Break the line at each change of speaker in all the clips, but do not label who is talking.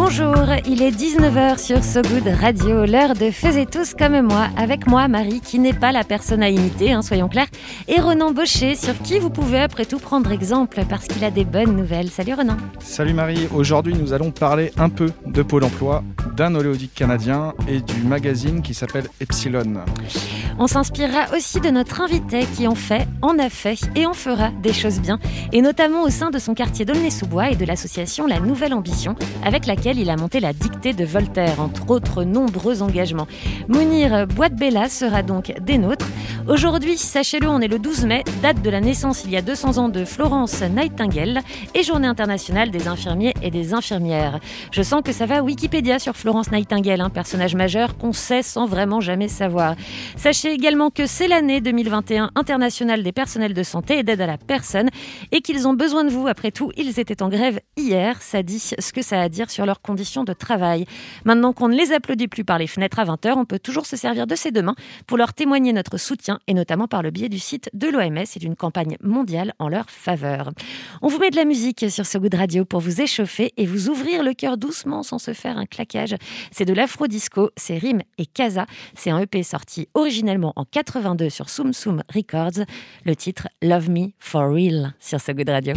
Bonjour, il est 19h sur So Good Radio, l'heure de Faisez tous comme moi, avec moi Marie qui n'est pas la personne à imiter, hein, soyons clairs, et Renan Baucher sur qui vous pouvez après tout prendre exemple parce qu'il a des bonnes nouvelles. Salut Renan.
Salut Marie, aujourd'hui nous allons parler un peu de Pôle Emploi, d'un oléodique canadien et du magazine qui s'appelle Epsilon.
On s'inspirera aussi de notre invité qui en fait, en a fait et en fera des choses bien, et notamment au sein de son quartier d'Aulnay-sous-Bois et de l'association La Nouvelle Ambition, avec laquelle il a monté la dictée de Voltaire, entre autres nombreux engagements. Mounir Boitbella sera donc des nôtres. Aujourd'hui, sachez-le, on est le 12 mai, date de la naissance il y a 200 ans de Florence Nightingale et journée internationale des infirmiers et des infirmières. Je sens que ça va Wikipédia sur Florence Nightingale, un personnage majeur qu'on sait sans vraiment jamais savoir. Sachez également que c'est l'année 2021 internationale des personnels de santé et d'aide à la personne et qu'ils ont besoin de vous. Après tout, ils étaient en grève hier. Ça dit ce que ça a à dire sur leurs conditions de travail. Maintenant qu'on ne les applaudit plus par les fenêtres à 20h, on peut toujours se servir de ces deux mains pour leur témoigner notre soutien et notamment par le biais du site de l'OMS et d'une campagne mondiale en leur faveur. On vous met de la musique sur ce goût de radio pour vous échauffer et vous ouvrir le cœur doucement sans se faire un claquage. C'est de l'afro-disco, c'est Rime et Casa. C'est un EP sorti originellement en 82 sur Soum Soum Records. Le titre Love Me For Real sur ce Good Radio.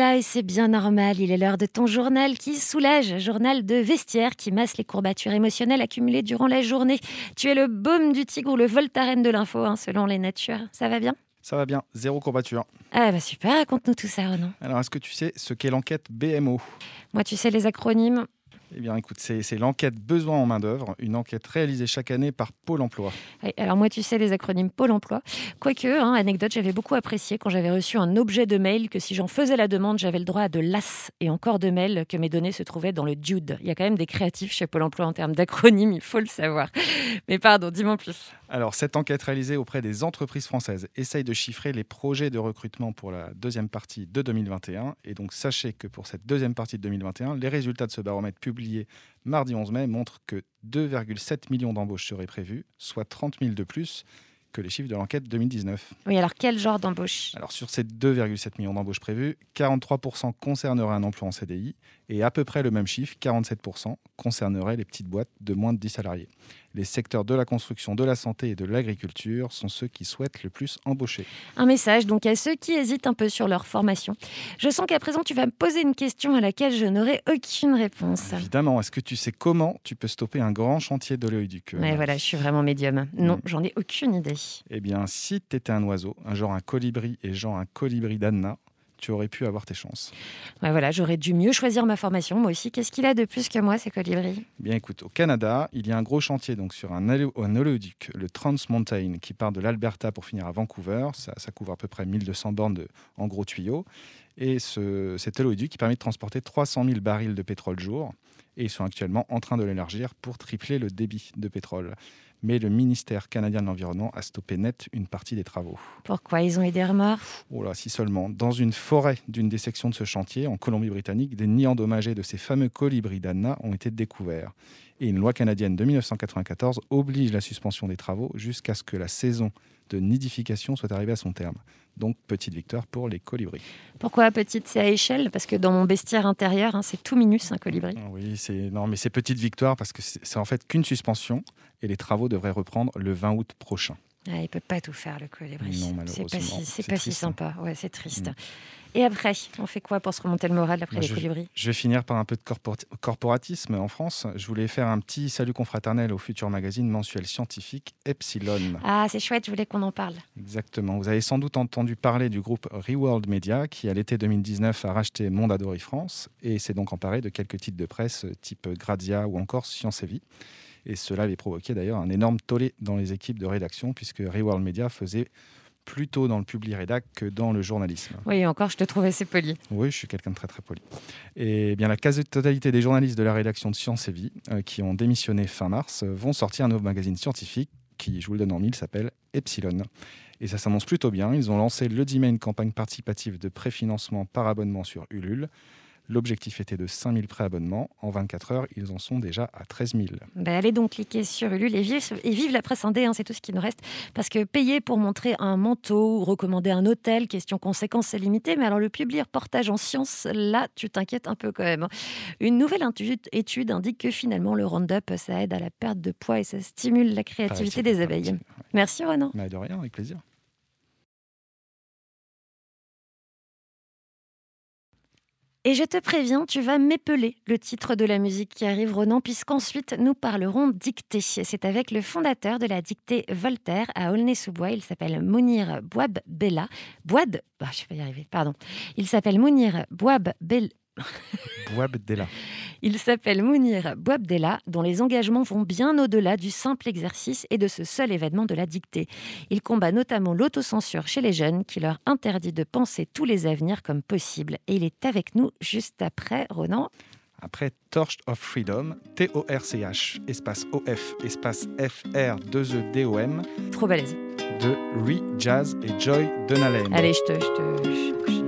Là et c'est bien normal. Il est l'heure de ton journal qui soulage, journal de vestiaire qui masse les courbatures émotionnelles accumulées durant la journée. Tu es le baume du tigre ou le voltaren de l'info, hein, selon les natures. Ça va bien?
Ça va bien, zéro courbature.
Ah bah super, raconte-nous tout ça, Ronan.
Alors, est-ce que tu sais ce qu'est l'enquête BMO
Moi, tu sais les acronymes?
Eh bien, écoute, c'est l'enquête Besoin en main-d'œuvre, une enquête réalisée chaque année par Pôle emploi.
Alors moi, tu sais les acronymes Pôle emploi. Quoique, hein, anecdote, j'avais beaucoup apprécié quand j'avais reçu un objet de mail que si j'en faisais la demande, j'avais le droit à de l'as et encore de mail que mes données se trouvaient dans le Dude. Il y a quand même des créatifs chez Pôle emploi en termes d'acronymes, il faut le savoir. Mais pardon, dis-moi plus.
Alors, cette enquête réalisée auprès des entreprises françaises essaye de chiffrer les projets de recrutement pour la deuxième partie de 2021. Et donc, sachez que pour cette deuxième partie de 2021, les résultats de ce baromètre publié mardi 11 mai montrent que 2,7 millions d'embauches seraient prévues, soit 30 000 de plus que les chiffres de l'enquête 2019.
Oui, alors quel genre d'embauche
Alors, sur ces 2,7 millions d'embauches prévues, 43% concerneraient un emploi en CDI et à peu près le même chiffre, 47%, concernerait les petites boîtes de moins de 10 salariés. Les secteurs de la construction, de la santé et de l'agriculture sont ceux qui souhaitent le plus embaucher.
Un message donc à ceux qui hésitent un peu sur leur formation. Je sens qu'à présent tu vas me poser une question à laquelle je n'aurai aucune réponse.
Évidemment, est-ce que tu sais comment tu peux stopper un grand chantier d'oléoduc euh,
Ouais, voilà, je suis vraiment médium. Non,
Mm.
j'en ai aucune idée.
Eh bien, si tu étais un oiseau, un genre un colibri et genre un colibri d'Anna, tu aurais pu avoir tes chances.
Ouais, voilà, j'aurais dû mieux choisir ma formation, moi aussi. Qu'est-ce qu'il a de plus que moi, ces colibris
Eh Bien écoute, au Canada, il y a un gros chantier donc sur un, olé- un oléoduc, le Trans Mountain, qui part de l'Alberta pour finir à Vancouver. Ça, ça couvre à peu près 1200 bornes de, en gros tuyaux. Et ce, cet oléoduc qui permet de transporter 300 000 barils de pétrole jour. Et ils sont actuellement en train de l'élargir pour tripler le débit de pétrole. Mais le ministère canadien de l'Environnement a stoppé net une partie des travaux.
Pourquoi ils ont eu des remords?
Oh là, si seulement. Dans une forêt d'une des sections de ce chantier, en Colombie-Britannique, des nids endommagés de ces fameux colibris d'Anna ont été découverts. Et une loi canadienne de 1994 oblige la suspension des travaux jusqu'à ce que la saison de nidification soit arrivée à son terme. Donc, petite victoire pour les colibris.
Pourquoi petite C'est à échelle? Parce que dans mon bestiaire intérieur, hein, c'est tout minus un colibri.
Ah Oui, c'est non, mais c'est petite victoire parce que c'est c'est en fait qu'une suspension et les travaux devraient reprendre le 20 août prochain.
Ah, il peut pas tout faire, le colibri.
Non,
c'est pas si, c'est pas si
triste.
sympa. Ouais, c'est triste.
Mm.
Et après, on fait quoi pour se remonter le moral après
Moi,
les colibris?
Je vais finir par un peu de corpora- corporatisme en France. Je voulais faire un petit salut confraternel au futur magazine mensuel scientifique Epsilon.
Ah, c'est chouette, je voulais qu'on en parle.
Exactement. Vous avez sans doute entendu parler du groupe Reworld Media qui, à l'été 2019, a racheté Mondadori France et s'est donc emparé de quelques titres de presse type Grazia ou encore Science et Vie. Et cela avait provoqué d'ailleurs un énorme tollé dans les équipes de rédaction puisque Reworld Media faisait plutôt dans le public rédac que dans le journalisme.
Oui, encore, je te trouve assez poli.
Oui, je suis quelqu'un de très très poli. Et bien la quasi-totalité des journalistes de la rédaction de Science et Vie euh, qui ont démissionné fin mars euh, vont sortir un nouveau magazine scientifique qui, je vous le donne en mille, s'appelle Epsilon. Et ça s'annonce plutôt bien. Ils ont lancé le 10 mai une campagne participative de préfinancement par abonnement sur Ulule. L'objectif était de 5000 préabonnements. En 24 heures, ils en sont déjà à 13 000.
Ben, allez donc cliquer sur Ulule et vive, et vive la presse indé, hein, c'est tout ce qui nous reste. Parce que payer pour montrer un manteau ou recommander un hôtel, question conséquence, c'est limité. Mais alors le publier reportage en sciences, là, tu t'inquiètes un peu quand même. hein. Une nouvelle étude indique que finalement, le Roundup, ça aide à la perte de poids et ça stimule la créativité des abeilles. Merci Ronan.
Mais de rien, avec plaisir.
Et je te préviens, tu vas m'épeler le titre de la musique qui arrive, Ronan, puisqu'ensuite nous parlerons dictée. C'est avec le fondateur de la dictée Voltaire à Aulnay-sous-Bois. Il s'appelle Mounir Bouab Bella. Bouad, bah, je vais y arriver, pardon. Il s'appelle Mounir Bouab Bella.
Bouab Della.
Il s'appelle Mounir Bouabdella, dont les engagements vont bien au-delà du simple exercice et de ce seul événement de la dictée. Il combat notamment l'autocensure chez les jeunes, qui leur interdit de penser tous les avenirs comme possible. Et il est avec nous juste après, Ronan.
Après Torch of Freedom, T-O-R-C-H, espace O-F, espace F-R, 2-E-D-O-M,
Trop balèze.
de Re Jazz et Joy Donalen.
Allez, je te,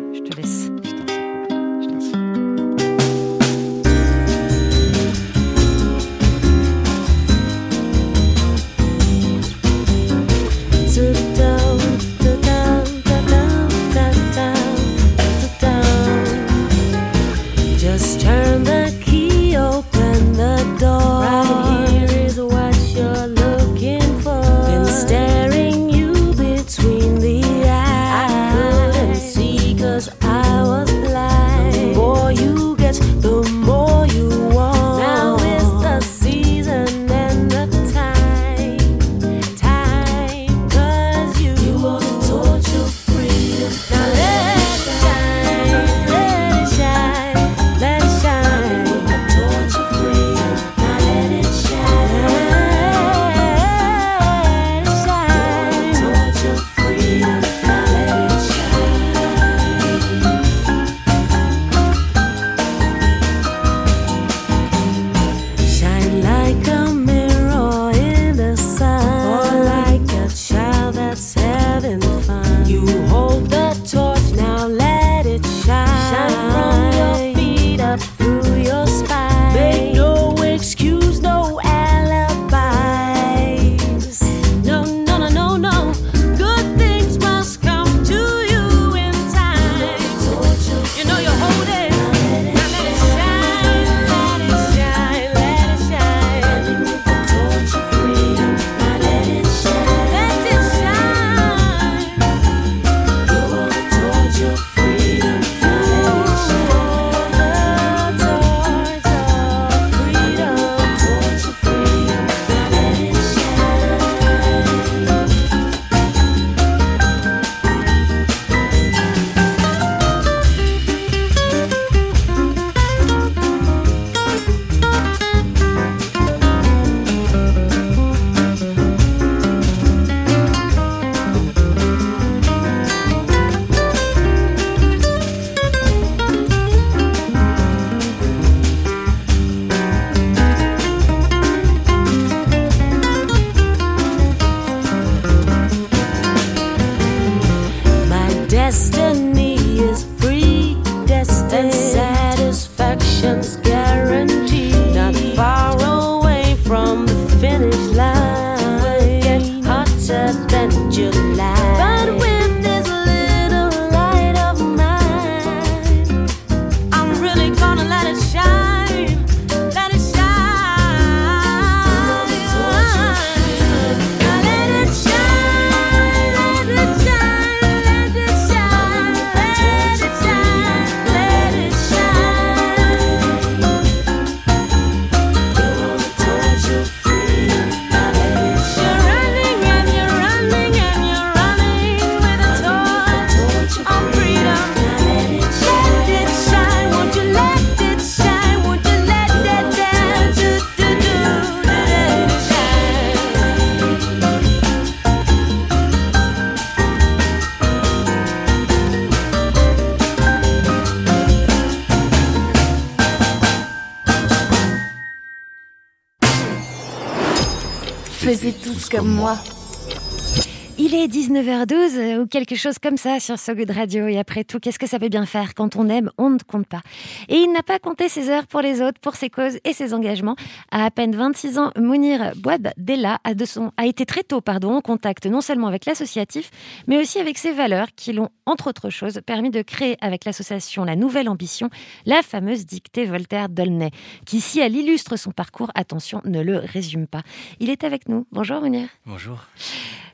Tous comme moi.
Il est 19h12 euh, ou quelque chose comme ça sur So Good Radio. Et après tout, qu'est-ce que ça peut bien faire Quand on aime, on ne compte pas. Et il n'a pas compté ses heures pour les autres, pour ses causes et ses engagements. À à peine 26 ans, Mounir Bouab Della a, de son, a été très tôt pardon, en contact non seulement avec l'associatif, mais aussi avec ses valeurs qui l'ont, entre autres choses, permis de créer avec l'association La Nouvelle Ambition la fameuse dictée Voltaire-Dolnay, qui, si elle illustre son parcours, attention, ne le résume pas. Il est avec nous. Bonjour Mounir.
Bonjour.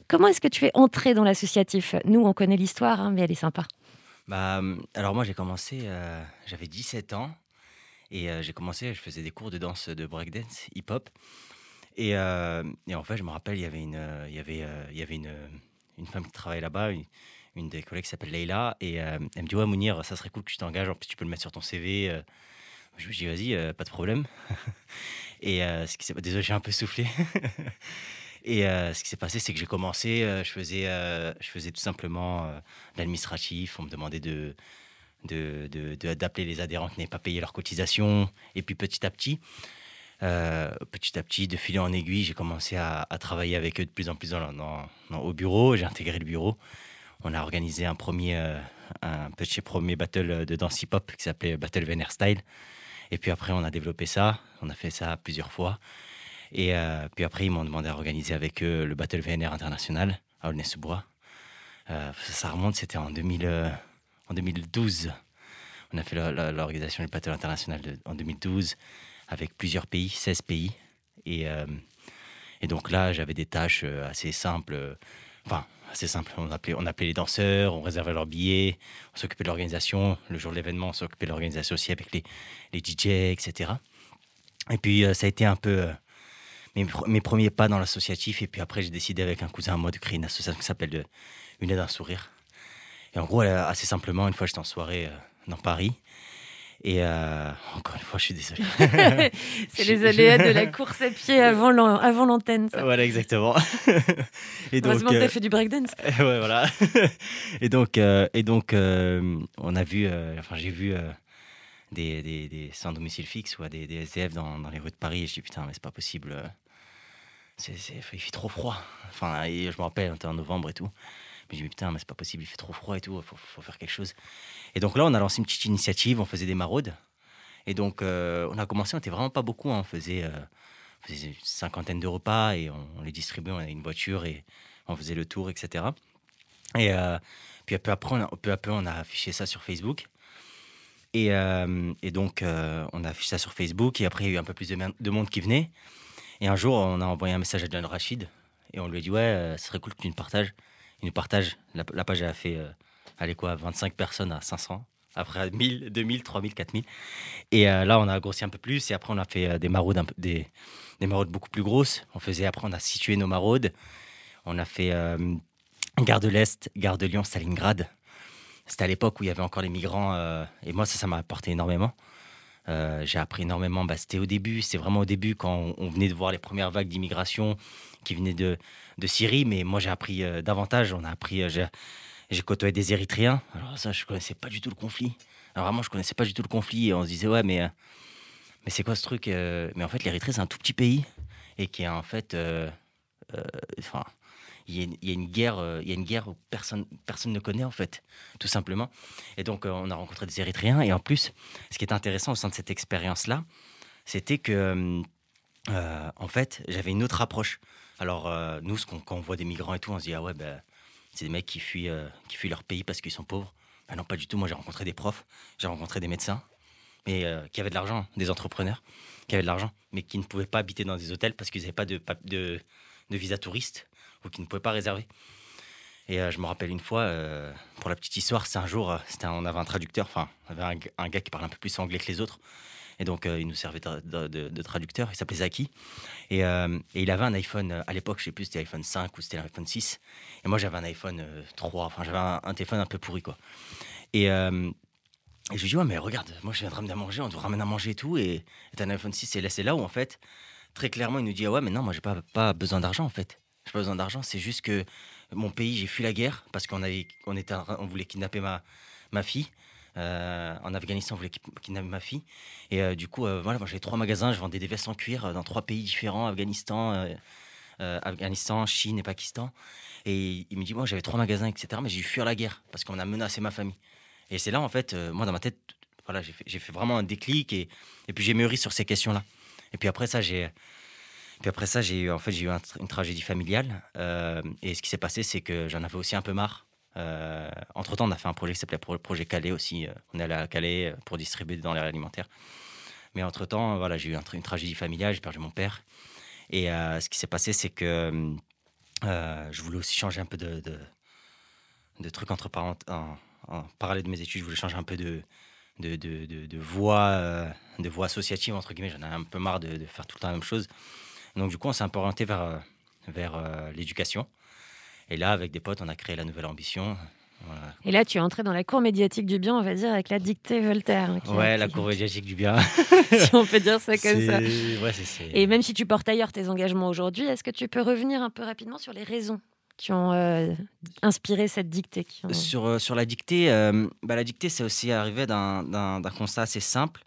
Comment est-ce que tu es entré dans l'associatif? Nous, on connaît l'histoire, hein, mais elle est sympa.
Bah, hum, alors moi j'ai commencé, euh, j'avais 17 ans et euh, j'ai commencé, je faisais des cours de danse de breakdance, hip-hop. Et, euh, en fait, je me rappelle, il y avait une, euh, il y avait, euh, il y avait une, une femme qui travaillait là-bas, une, des collègues qui s'appelle Leila, et euh, elle me dit ouais Mounir, ça serait cool que tu t'engages, en plus tu peux le mettre sur ton CV. euh. Je me dis vas-y, euh, pas de problème. et euh, ce qui s'est, désolé, j'ai un peu soufflé. Et euh, ce qui s'est passé, c'est que j'ai commencé, euh, je, faisais, euh, je faisais tout simplement l'administratif. On me demandait de, de, les adhérents qui n'avaient pas payé leur cotisation. Et puis petit à petit, petit à petit, de fil en aiguille, j'ai commencé à, travailler avec eux de plus en plus dans, au bureau. J'ai intégré le bureau. On a organisé un premier, un petit premier battle de danse hip-hop qui s'appelait Battle Vener Style. Et puis après, on a développé ça. On a fait ça plusieurs fois. Et euh, puis après, ils m'ont demandé à organiser avec eux le Battle VNR international à Aulnay-sous-Bois. Euh, ça remonte, c'était en, 2000, euh, en 2012. On a fait l'organisation du Battle international en 2012 avec plusieurs pays, 16 pays. Et, et donc là, j'avais des tâches assez simples. Enfin, assez simples. On appelait, on appelait les danseurs, on réservait leurs billets, on s'occupait de l'organisation. Le jour de l'événement, on s'occupait de l'organisation aussi avec les, les DJ, etc. Et puis, ça a été un peu mes, pr- mes premiers pas dans l'associatif. Et puis après, j'ai décidé avec un cousin à moi de créer une association qui s'appelle euh, Une aide à un sourire. Et en gros, euh, assez simplement, une fois, j'étais en soirée euh, dans Paris. Et euh, encore une fois, je suis désolé.
C'est les aléas de la course à pied avant l'an- avant l'antenne.
voilà, exactement. et donc,
Heureusement que
euh,
t'as fait du breakdance.
ouais, voilà. et donc, euh, et donc euh, on a vu, euh, enfin, j'ai vu euh, des, des, des sans domicile fixe ou des, des SDF dans, dans les rues de Paris. Et je dis putain, mais c'est pas possible. Il fait trop froid. Enfin, je me rappelle, on était en novembre et tout. Mais dis, mais putain, mais c'est pas possible, il fait trop froid et tout, il faut, faut faire quelque chose. Et donc là, on a lancé une petite initiative, on faisait des maraudes. Et donc, euh, on a commencé, on était vraiment pas beaucoup, hein, on, faisait, euh, on faisait une cinquantaine de repas et on, les distribuait, on avait une voiture et on faisait le tour, etc. Et euh, puis peu, à peu, on a affiché ça sur Facebook. Et, donc, on a affiché ça sur Facebook. Et après, il y a eu un peu plus de, de monde qui venait. Et un jour, on a envoyé un message à John Rachid. Et on lui a dit Ouais, euh, ce serait cool que tu nous partages. Il nous partage. La, la page a fait, euh, allez quoi, 25 personnes à 500. Après 1000, 2000, 3000, 4000. Et euh, là, on a grossi un peu plus. Et après, on a fait euh, des maraudes, des, des maraudes beaucoup plus grosses. On faisait, après, on a situé nos maraudes. On a fait Gare de l'Est, Gare de Lyon, Stalingrad. C'était à l'époque où il y avait encore les migrants. et moi, ça, ça m'a apporté énormément. Euh, j'ai appris énormément. Bah, c'était au début, c'est vraiment au début quand on, venait de voir les premières vagues d'immigration qui venaient de, de Syrie. Mais moi, j'ai appris euh, davantage. On a appris. euh, j'ai, côtoyé des Érythréens. Alors ça, je connaissais pas du tout le conflit. Alors vraiment, je connaissais pas du tout le conflit. Et on se disait ouais, mais mais c'est quoi ce truc Mais en fait, l'Érythrée, c'est un tout petit pays et qui est en fait, il y, a une- guerre, euh, il y a une guerre où personne, personne ne connaît en fait, tout simplement. Et donc euh, on a rencontré des Érythréens et en plus, ce qui est intéressant au sein de cette expérience-là, c'était que euh, en fait j'avais une autre approche. Alors nous, quand on voit des migrants et tout, on se dit ah ouais ben c'est des mecs qui fuient, qui fuient leur pays parce qu'ils sont pauvres. Ben non, pas du tout. Moi j'ai rencontré des profs, j'ai rencontré des médecins, mais qui avaient de l'argent, des entrepreneurs qui avaient de l'argent, mais qui ne pouvaient pas habiter dans des hôtels parce qu'ils n'avaient pas de, de visa touriste ou qui ne pouvaient pas réserver. Et euh, je me rappelle une fois, euh, pour la petite histoire, c'est un jour, euh, on avait un traducteur, enfin, on avait un, gars qui parlait un peu plus anglais que les autres. Et donc, il nous servait de, de- de- de traducteur. Il s'appelait Zaki. Et, il avait un iPhone, à l'époque, je sais plus, c'était l'iPhone 5 ou c'était l'iPhone 6. Et moi, j'avais un iPhone euh, 3. Enfin, j'avais un, téléphone un peu pourri, quoi. Et, je lui dis, ouais, mais regarde, moi, je viens de ramener à manger, on te ramène à manger et tout. Et et t'as un iPhone 6. Et là, c'est là où, en fait, très clairement, il nous dit, ah ouais, mais non, moi, j'ai pas, pas besoin d'argent, en fait. J'ai pas besoin d'argent. C'est juste que mon pays, j'ai fui la guerre parce qu'on avait, on était, on voulait kidnapper ma, ma fille. Euh, en Afghanistan, on voulait ki- kidnapper ma fille. Et euh, du coup, euh, voilà, j'avais trois magasins, je vendais des vestes en cuir dans trois pays différents Afghanistan, Afghanistan, Chine et Pakistan. Et il me dit, moi j'avais trois magasins, etc. Mais j'ai dû fuir la guerre parce qu'on a menacé ma famille. Et c'est là, en fait, moi dans ma tête, voilà, j'ai fait, j'ai fait vraiment un déclic et, et puis j'ai mûri sur ces questions-là. Et puis après ça, j'ai. Puis après ça, j'ai eu, en fait, eu une tragédie familiale. euh, et ce qui s'est passé, c'est que j'en avais aussi un peu marre. Euh, entre-temps, on a fait un projet qui s'appelait Pro- Projet Calais aussi. euh, On est allé à Calais pour distribuer dans l'air alimentaire. Mais entre-temps, euh, voilà, j'ai eu une tragédie familiale, j'ai perdu mon père. Et ce qui s'est passé, c'est que je voulais aussi changer un peu de, de, trucs entre parent- en, parallèle de mes études. Je voulais changer un peu de, de, de, de, voie associative, entre guillemets. J'en avais un peu marre de faire tout le temps la même chose. Donc, du coup, on s'est un peu orienté vers, euh, vers euh, l'éducation. Et là, avec des potes, on a créé la nouvelle ambition. Voilà.
Et là, tu es entré dans la cour médiatique du bien, on va dire, avec la dictée Voltaire. hein,
Ouais, la cour médiatique du bien.
si on peut dire ça comme ça.
Ouais,
Et même si tu portes ailleurs tes engagements aujourd'hui, est-ce que tu peux revenir un peu rapidement sur les raisons qui ont euh, inspiré cette dictée qui ont-
Sur, sur la dictée, euh, bah, la dictée, c'est aussi arrivé d'un constat assez simple.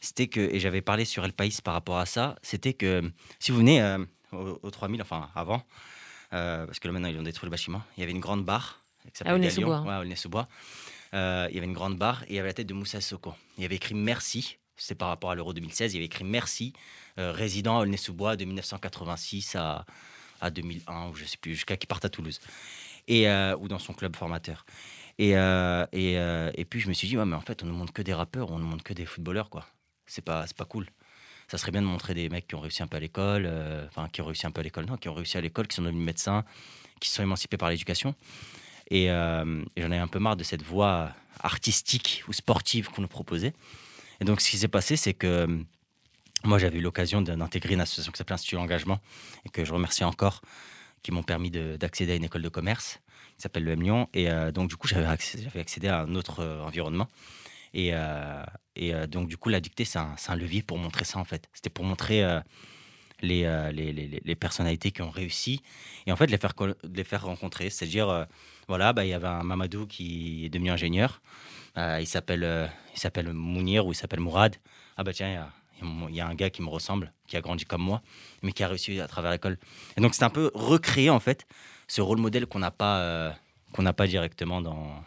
C'était que, et j'avais parlé sur El País par rapport à ça, c'était que si vous venez euh, au, au 3000, enfin avant, euh, parce que là maintenant ils ont détruit le bâtiment, il y avait une grande barre qui s'appelait. Ouais, Aulnay-sous-Bois. Euh, il y avait une grande barre et il y avait la tête de Moussa Soko. Il y avait écrit merci, c'est par rapport à l'Euro 2016, il y avait écrit merci, euh, résident à Aulnay-sous-Bois de 1986 à, à 2001, ou je sais plus, jusqu'à qu'il parte à Toulouse. Et, euh, ou dans son club formateur. Et, euh, et, euh, et puis je me suis dit, ouais, mais en fait, on ne montre que des rappeurs, on ne montre que des footballeurs, quoi. C'est pas, pas cool. Ça serait bien de montrer des mecs qui ont réussi un peu à l'école, euh, enfin, qui ont réussi un peu à l'école, non, qui ont réussi à l'école, qui sont devenus médecins, qui sont émancipés par l'éducation. Et, euh, et j'en avais un peu marre de cette voie artistique ou sportive qu'on nous proposait. Et donc, ce qui s'est passé, c'est que euh, moi, j'avais eu l'occasion d'intégrer une association qui s'appelle Institut Engagement, et que je remercie encore, qui m'ont permis de- d'accéder à une école de commerce qui s'appelle le M Lyon. Et donc, du coup, j'avais j'avais accédé à un autre environnement. Et, euh, euh, donc, du coup, la dictée, c'est un, levier pour montrer ça, en fait. C'était pour montrer euh, les, personnalités qui ont réussi et en fait, les faire, les faire rencontrer. C'est-à-dire, voilà, bah, il y avait un Mamadou qui est devenu ingénieur. Il s'appelle il Mounir ou il s'appelle Mourad. Ah, bah tiens, il y a- un gars qui me ressemble, qui a grandi comme moi, mais qui a réussi à travers l'école. Et donc, c'est un peu recréer, en fait, ce rôle modèle qu'on n'a pas, qu'on n'a pas directement dans.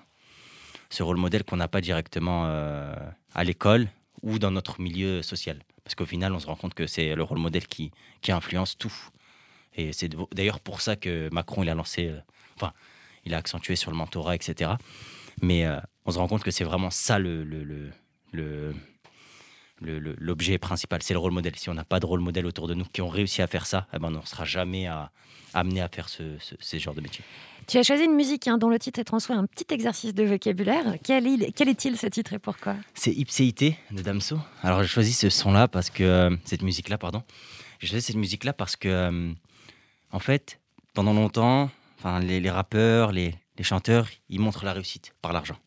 Ce rôle modèle qu'on n'a pas directement euh, à l'école ou dans notre milieu social. Parce qu'au final, on se rend compte que c'est le rôle modèle qui, influence tout. Et c'est d'ailleurs pour ça que Macron, il a lancé. euh, enfin, il a accentué sur le mentorat, etc. Mais euh, on se rend compte que c'est vraiment ça le- le- le- l'objet principal, c'est le rôle modèle. Si on n'a pas de rôle modèle autour de nous qui ont réussi à faire ça, eh ben on ne sera jamais à, amené à faire ce, ce, ces genres de métiers.
Tu as choisi une musique hein, dont le titre est en soi un petit exercice de vocabulaire. Quel, il- quel est-il ce titre et pourquoi?
C'est Ipséité de Damso. Alors j'ai choisi ce son-là parce que euh, cette musique-là, pardon. J'ai choisi cette musique-là parce que, euh, en fait, pendant longtemps, enfin les, les rappeurs, les, les chanteurs, ils montrent la réussite par l'argent.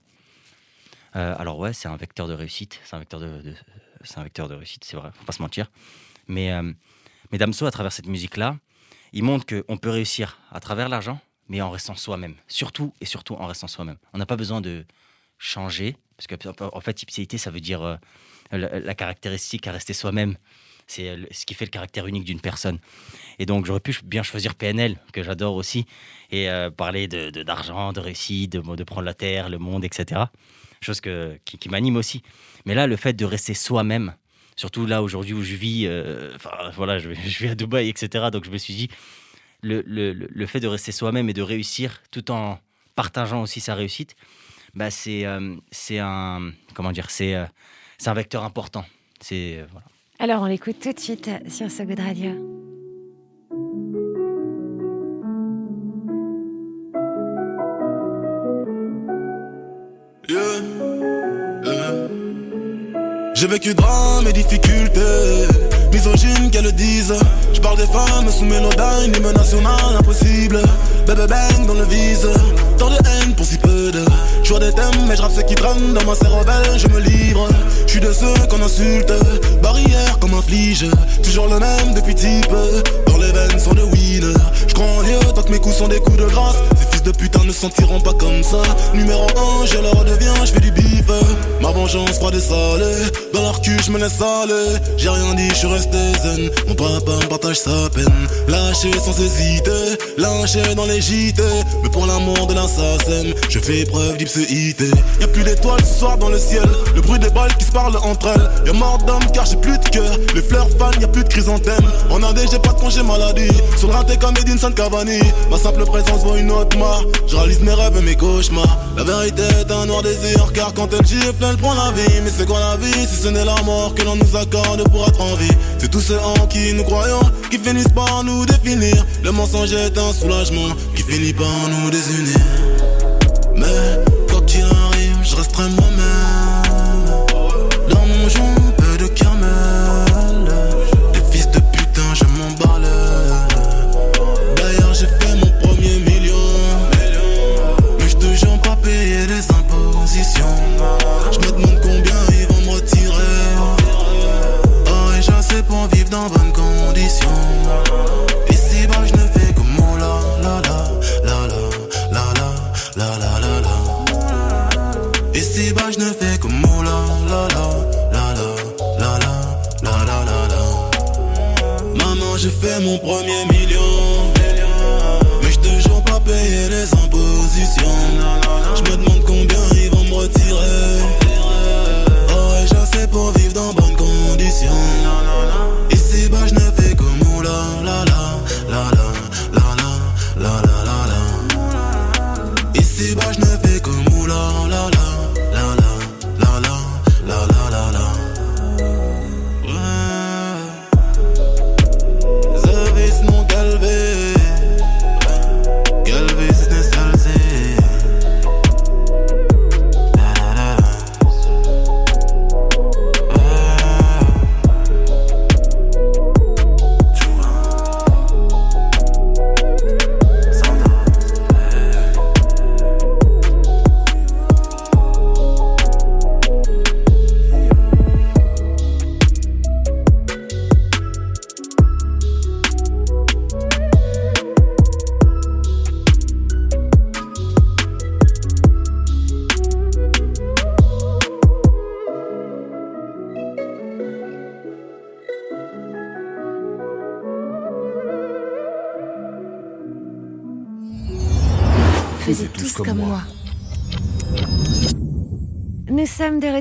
Euh, alors ouais, c'est un vecteur de réussite, c'est un vecteur de, de- c'est un vecteur de réussite, c'est vrai, faut pas se mentir. Mais, euh, mais Damso, à travers cette musique-là, il montre qu'on peut réussir à travers l'argent, mais en restant soi-même. Surtout et surtout en restant soi-même. On n'a pas besoin de changer, parce que en fait, ipséité, ça veut dire euh, la, caractéristique à rester soi-même. c'est ce qui fait le caractère unique d'une personne. Et donc, j'aurais pu bien choisir PNL, que j'adore aussi, et euh, parler d'argent, de, d'argent, de réussite, de, de prendre la terre, le monde, etc. Chose que, qui, qui m'anime aussi. Mais là, le fait de rester soi-même, surtout là aujourd'hui où je vis, euh, enfin voilà, je, je vis à Dubaï, etc. Donc, je me suis dit, le, le, le fait de rester soi-même et de réussir tout en partageant aussi sa réussite, bah c'est euh, c'est un comment dire c'est euh, c'est un vecteur important. C'est voilà.
Alors on l'écoute tout de suite sur So Good Radio.
J'ai vécu drame et difficultés, misogyne qu'elles le disent. Je parle des femmes sous mélodyne, hymne national impossible. Bébé bang dans le vise, tant de haine pour si peu de. Je des thèmes, mais je rappe ce qui traîne dans ma cervelle, je me livre. Je suis de ceux qu'on insulte, barrière comme un flige. Toujours le même depuis type, dans les veines sont de winner. Je crois en Dieu tant que mes coups sont des coups de grâce. De putain ne sentiront pas comme ça. Numéro 1, je leur deviens, je fais du bif. Ma vengeance froide et salée, dans leur cul je me laisse aller. J'ai rien dit, je suis resté zen. Mon papa me partage sa peine. Lâché sans hésiter, lâché dans les JT. Mais pour l'amour de l'assassin, je fais preuve d'ipséité. Y'a plus d'étoiles ce soir dans le ciel. Le bruit des balles qui se parlent entre elles. Y'a mort d'homme car j'ai plus de cœur. Les fleurs fanent, y'a plus de chrysanthème. En AD, j'ai pas de congé maladie. Sur le raté comme Edinson Cavani. Ma simple présence vaut une autre Je réalise mes rêves et mes cauchemars. La vérité est un noir désir. Car quand elle gifle, elle prend la vie. Mais c'est quoi la vie si ce n'est la mort que l'on nous accorde pour être en vie? C'est tous ceux en qui nous croyons qui finissent par nous définir. Le mensonge est un soulagement qui finit par nous désunir. Mais quoi qu'il arrive, je resterai moi-même. Mon premier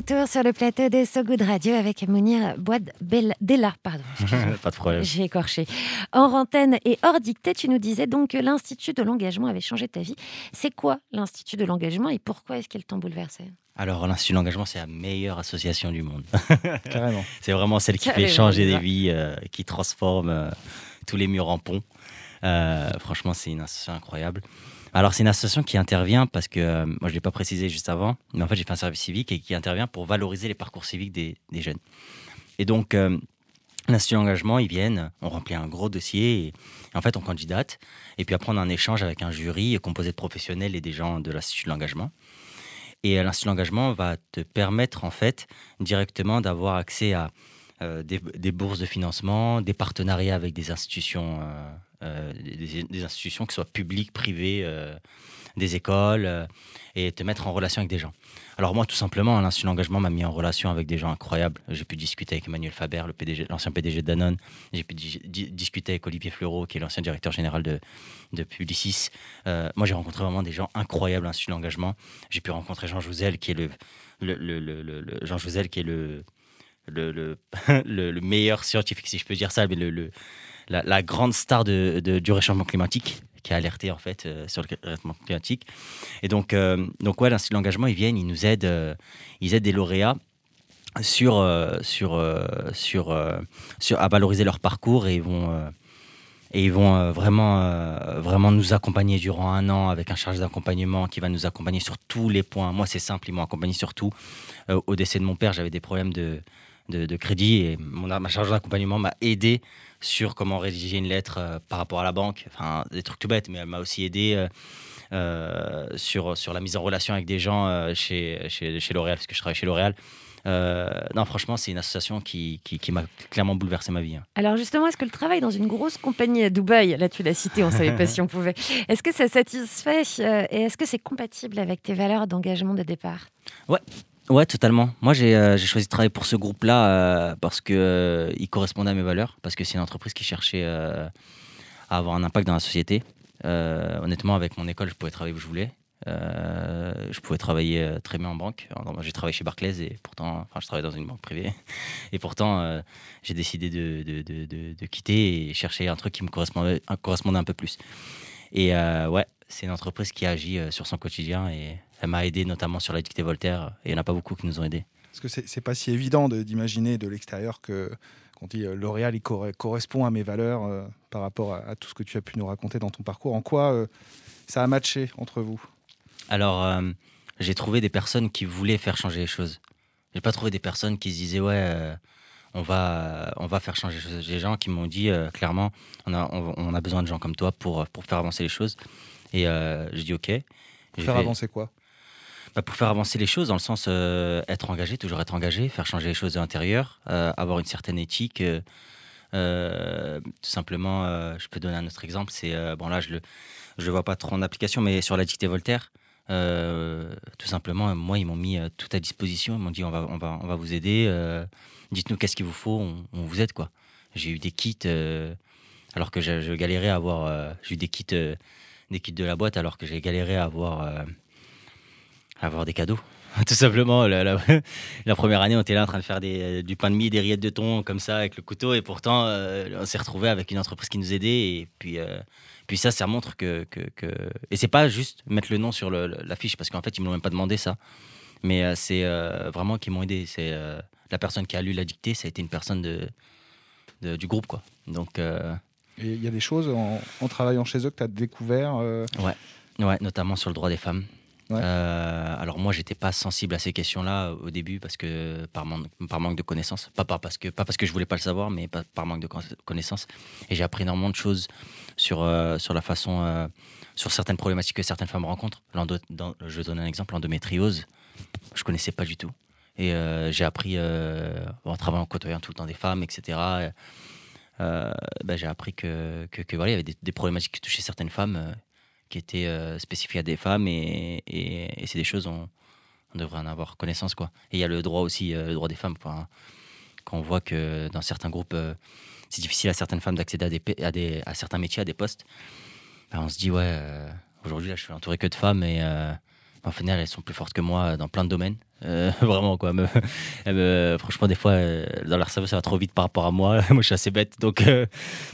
retour sur le plateau de So Good Radio avec Mounir Boad Bel- Della. Pardon.
Pas de problème.
J'ai écorché. Hors antenne et hors dictée, tu nous disais donc que l'Institut de l'engagement avait changé ta vie. C'est quoi l'Institut de l'engagement et pourquoi est-ce qu'elle t'a bouleversé
Alors, l'Institut de l'engagement, c'est la meilleure association du monde.
Carrément.
C'est vraiment celle qui
Carrément,
fait changer des vies, euh, qui transforme euh, tous les murs en ponts. Euh, franchement, c'est une association incroyable. Alors, c'est une association qui intervient parce que, euh, moi, je ne l'ai pas précisé juste avant, mais en fait, j'ai fait un service civique et qui intervient pour valoriser les parcours civiques des, des jeunes. Et donc, euh, l'Institut d'engagement, ils viennent, on remplit un gros dossier et, en fait, on candidate. Et puis après, on a un échange avec un jury composé de professionnels et des gens de l'Institut de l'engagement. Et euh, l'Institut de l'engagement va te permettre, en fait, directement d'avoir accès à euh, des bourses de financement, des partenariats avec des institutions, euh, des, institutions qui soient publiques, privées, euh, des écoles, euh, et te mettre en relation avec des gens. Alors moi, tout simplement, l'Institut L'Engagement m'a mis en relation avec des gens incroyables. J'ai pu discuter avec Emmanuel Faber, le PDG, l'ancien PDG de Danone. J'ai pu di- di- discuter avec Olivier Fleureau, qui est l'ancien directeur général de, de Publicis. Moi, j'ai rencontré vraiment des gens incroyables à l'Institut L'Engagement. J'ai pu rencontrer Jean Jouzel, qui est le, Jean qui est le le, le, le- le meilleur scientifique, si je peux dire ça, mais le- la, grande star de, du réchauffement climatique, qui a alerté en fait euh, sur le réchauffement climatique. Et donc, euh, donc ouais, l'Institut de l'engagement, ils viennent, ils nous aident, euh, ils aident des lauréats sur, euh, sur, sur, sur, à valoriser leur parcours et ils vont, et ils vont vraiment, vraiment nous accompagner durant un an avec un charge d'accompagnement qui va nous accompagner sur tous les points. Moi, c'est simple, ils m'ont accompagné sur tout. Au décès de mon père, j'avais des problèmes de, de, de crédit et mon, ma charge d'accompagnement m'a aidé sur comment rédiger une lettre euh, par rapport à la banque. Enfin, des trucs tout bêtes, mais elle m'a aussi aidé. euh, euh, sur, sur la mise en relation avec des gens chez, chez, chez L'Oréal, parce que je travaille chez L'Oréal. Euh, non, franchement, c'est une association qui, qui, qui m'a clairement bouleversé ma vie. hein.
Alors justement, est-ce que le travail dans une grosse compagnie à Dubaï, là tu l'as cité, on savait pas si on pouvait, est-ce que ça satisfait et est-ce que c'est compatible avec tes valeurs d'engagement de départ?
Ouais, totalement. Moi, j'ai euh, j'ai choisi de travailler pour ce groupe-là euh, parce que euh, correspondait à mes valeurs, parce que c'est une entreprise qui cherchait à avoir un impact dans la société. Honnêtement, avec mon école, je pouvais travailler où je voulais. Je pouvais travailler très bien en banque. J'ai travaillé chez Barclays et pourtant, enfin, je travaillais dans une banque privée. Et pourtant, j'ai décidé de, quitter et chercher un truc qui me correspondait, correspondait un peu plus. Et ouais, c'est une entreprise qui agit sur son quotidien et elle m'a aidé notamment sur la dictée Voltaire. Et il n'y en a pas beaucoup qui nous ont aidés.
Parce que c'est pas si évident de- d'imaginer de, l'extérieur que qu'on dit euh, L'Oréal il corre- correspond à mes valeurs euh, par rapport à, à tout ce que tu as pu nous raconter dans ton parcours. En quoi euh, ça a matché entre vous?
Alors, j'ai trouvé des personnes qui voulaient faire changer les choses. J'ai pas trouvé des personnes qui se disaient ouais, on va, on va faire changer les choses. Des gens qui m'ont dit clairement, on a, on, on a besoin de gens comme toi pour, pour faire avancer les choses. Et j'ai dit ok. J'ai
Faire
fait-
avancer quoi?
Bah, pour faire avancer les choses, dans le sens euh, être engagé, toujours être engagé, faire changer les choses de l'intérieur, euh, avoir une certaine éthique. euh, euh, tout simplement, je peux donner un autre exemple. C'est bon là, je le, je vois pas trop en application, mais sur la dictée Voltaire, tout simplement, moi, ils m'ont mis tout à disposition. Ils m'ont dit on va, on va, on va vous aider. Dites-nous qu'est-ce qu'il vous faut, on, vous aide quoi. J'ai eu des kits, alors que je, je galérais à avoir. J'ai eu des kits, des kits de la boîte, alors que j'ai galéré à avoir, avoir des cadeaux. Tout simplement, la, la- la première année, on était là en train de faire des- du pain de mie, des rillettes de thon comme ça avec le couteau, et pourtant, euh, on s'est retrouvé avec une entreprise qui nous aidait. Et puis, euh, puis ça, ça montre que, que, que- et c'est pas juste mettre le nom sur le- le- l'affiche parce qu'en fait, ils me l'ont même pas demandé ça. Mais euh, c'est euh, vraiment qu'ils m'ont aidé. C'est euh, la personne qui a lu la dictée, ça a été une personne de, de- du groupe, quoi. Donc, euh,
il y a des choses en, en travaillant chez eux que tu as découvert euh,
Ouais, notamment sur le droit des femmes. Euh, alors moi, j'étais pas sensible à ces questions-là au début parce que par, man- par manque de connaissances, pas, parce que pas parce je voulais pas le savoir, mais pas- par manque de con- connaissances. Et j'ai appris énormément de choses sur euh, la façon, euh, sur certaines problématiques que certaines femmes rencontrent. Je donne un exemple, l'endométriose, je connaissais pas du tout. Et euh, j'ai appris euh, en travaillant en côtoyant tout le temps des femmes, etc. euh, ben, j'ai appris que, voilà, il y avait des, des problématiques qui touchaient certaines femmes euh, qui étaient euh, spécifiques à des femmes et, c'est des choses on, devrait en avoir connaissance quoi. Et il y a le droit aussi, euh, le droit des femmes. Enfin, quand on voit que dans certains groupes, euh, c'est difficile à certaines femmes d'accéder à, des, pa- à, des, à certains métiers, à des postes, ben, on se dit ouais, euh, aujourd'hui là je suis entouré que de femmes et en final elles sont plus fortes que moi dans plein de domaines. Euh, vraiment quoi. Me- franchement des fois euh, dans leur cerveau ça va trop vite par rapport à moi. moi je suis assez bête donc euh,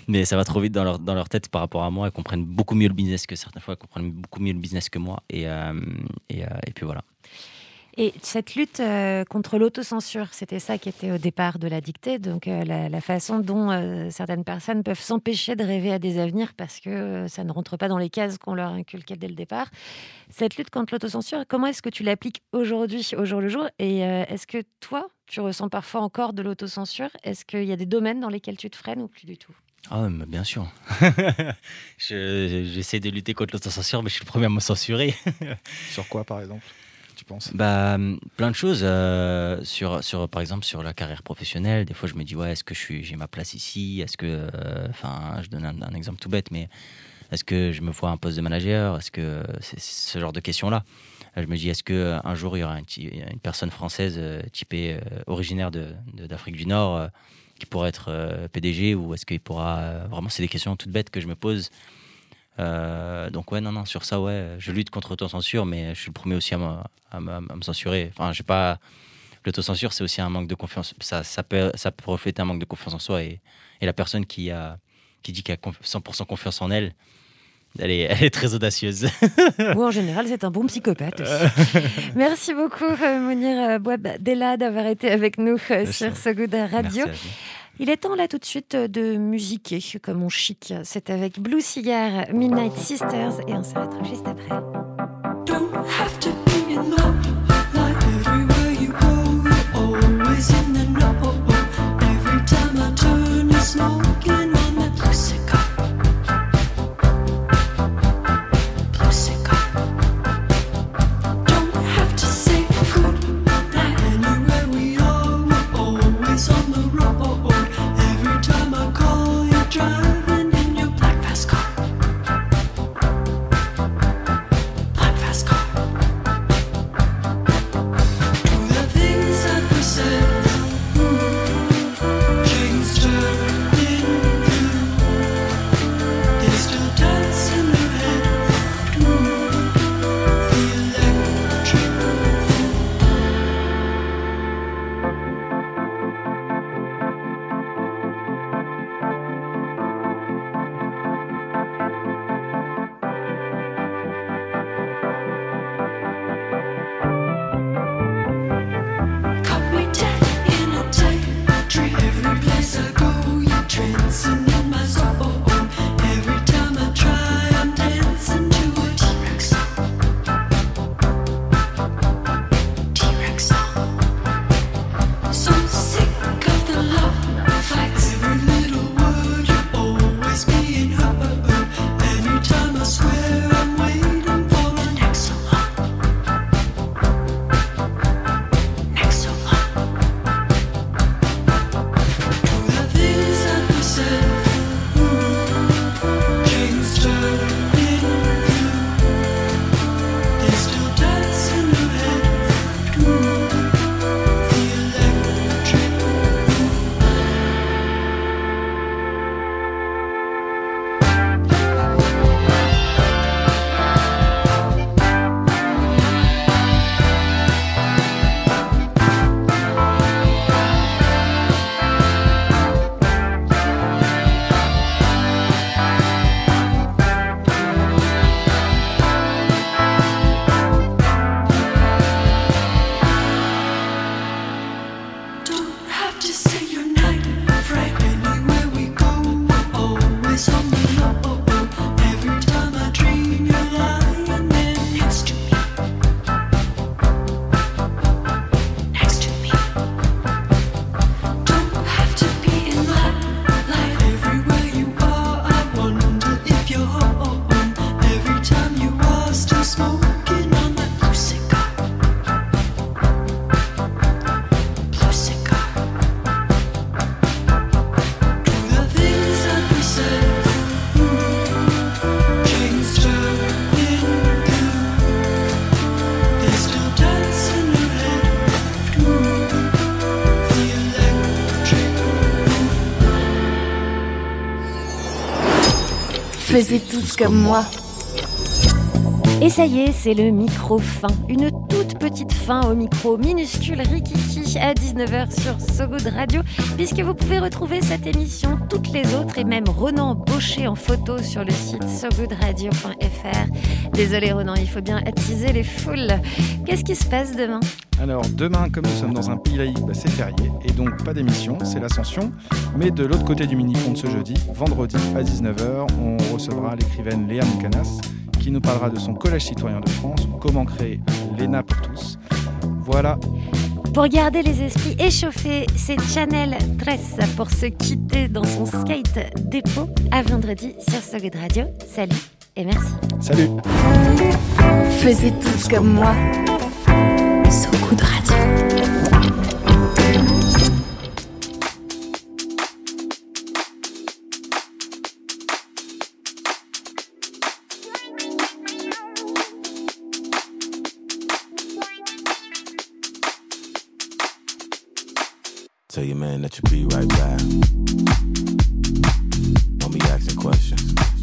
mais ça va trop vite dans leur, dans leur tête par rapport à moi. Elles comprennent beaucoup mieux le business que certaines fois elles comprennent beaucoup mieux le business que moi et, et puis voilà.
Et cette lutte euh, contre l'autocensure, c'était ça qui était au départ de la dictée, donc euh, la, la façon dont euh, certaines personnes peuvent s'empêcher de rêver à des avenirs parce que euh, ça ne rentre pas dans les cases qu'on leur inculquait dès le départ. Cette lutte contre l'autocensure, comment est-ce que tu l'appliques aujourd'hui, au jour le jour? Et euh, est-ce que toi, tu ressens parfois encore de l'autocensure? Est-ce qu'il y a des domaines dans lesquels tu te freines ou plus du tout?
Ah mais bien sûr. Je- J'essaie de lutter contre l'autocensure mais je suis le premier à me censurer.
Sur quoi par exemple? Tu penses?
Bah, plein de choses. euh, sur, sur, par exemple, sur la carrière professionnelle, des fois, je me dis, ouais, est-ce que j'ai ma place ici? Est-ce que. euh, Enfin, je donne un, exemple tout bête, mais est-ce que je me vois un poste de manager? Est-ce que. C'est ce genre de questions-là. Euh, Je me dis, est-ce qu'un jour, il y aura une personne française typée originaire de- de- d'Afrique du Nord qui pourrait être PDG ou est-ce qu'il pourra. vraiment, c'est des questions toutes bêtes que je me pose. Euh, donc ouais non non sur ça ouais je lutte contre l'autocensure mais je suis le premier aussi à me, à me- à me censurer enfin j'ai pas l'autocensure c'est aussi un manque de confiance ça, ça peut ça peut refléter un manque de confiance en soi et, et la personne qui a qui dit qu'elle a conf- 100% confiance en elle elle est, elle est très audacieuse
Ou en général, c'est un bon psychopathe aussi. Merci beaucoup, euh, Mounir euh, Bouab Della, d'avoir été avec nous
Merci.
sur So Good Radio.
Merci à vous.
Il est temps là tout de suite euh, de musiquer comme on chic. C'est avec Blue Cigar, Midnight Sisters et on s'arrêtera juste après.
dancing.
Tous comme moi.
Et ça y est, c'est le micro fin. Une toute petite fin au micro minuscule Rikiki 19h sur So Good Radio, puisque vous pouvez retrouver cette émission, toutes les autres et même Ronan Baucher en photo sur le site sogoodradio.fr. Désolé Ronan, il faut bien attiser les foules. Qu'est-ce qui se passe demain?
Alors, demain, comme nous sommes dans un pays bah, c'est férié, et donc pas d'émission, c'est l'ascension. Mais de l'autre côté du mini-compte ce jeudi, vendredi à 19h, on recevra l'écrivaine Léa Moukanas, qui nous parlera de son collège citoyen de France, comment créer l'ENA pour tous. Voilà,
pour garder les esprits échauffés, c'est Chanel 13 pour se quitter dans son skate dépôt. À vendredi sur Solid Radio. Salut et merci.
Salut.
Faisais tous comme moi. Radio.
Tell your man that you'll be right back. Don't be asking questions.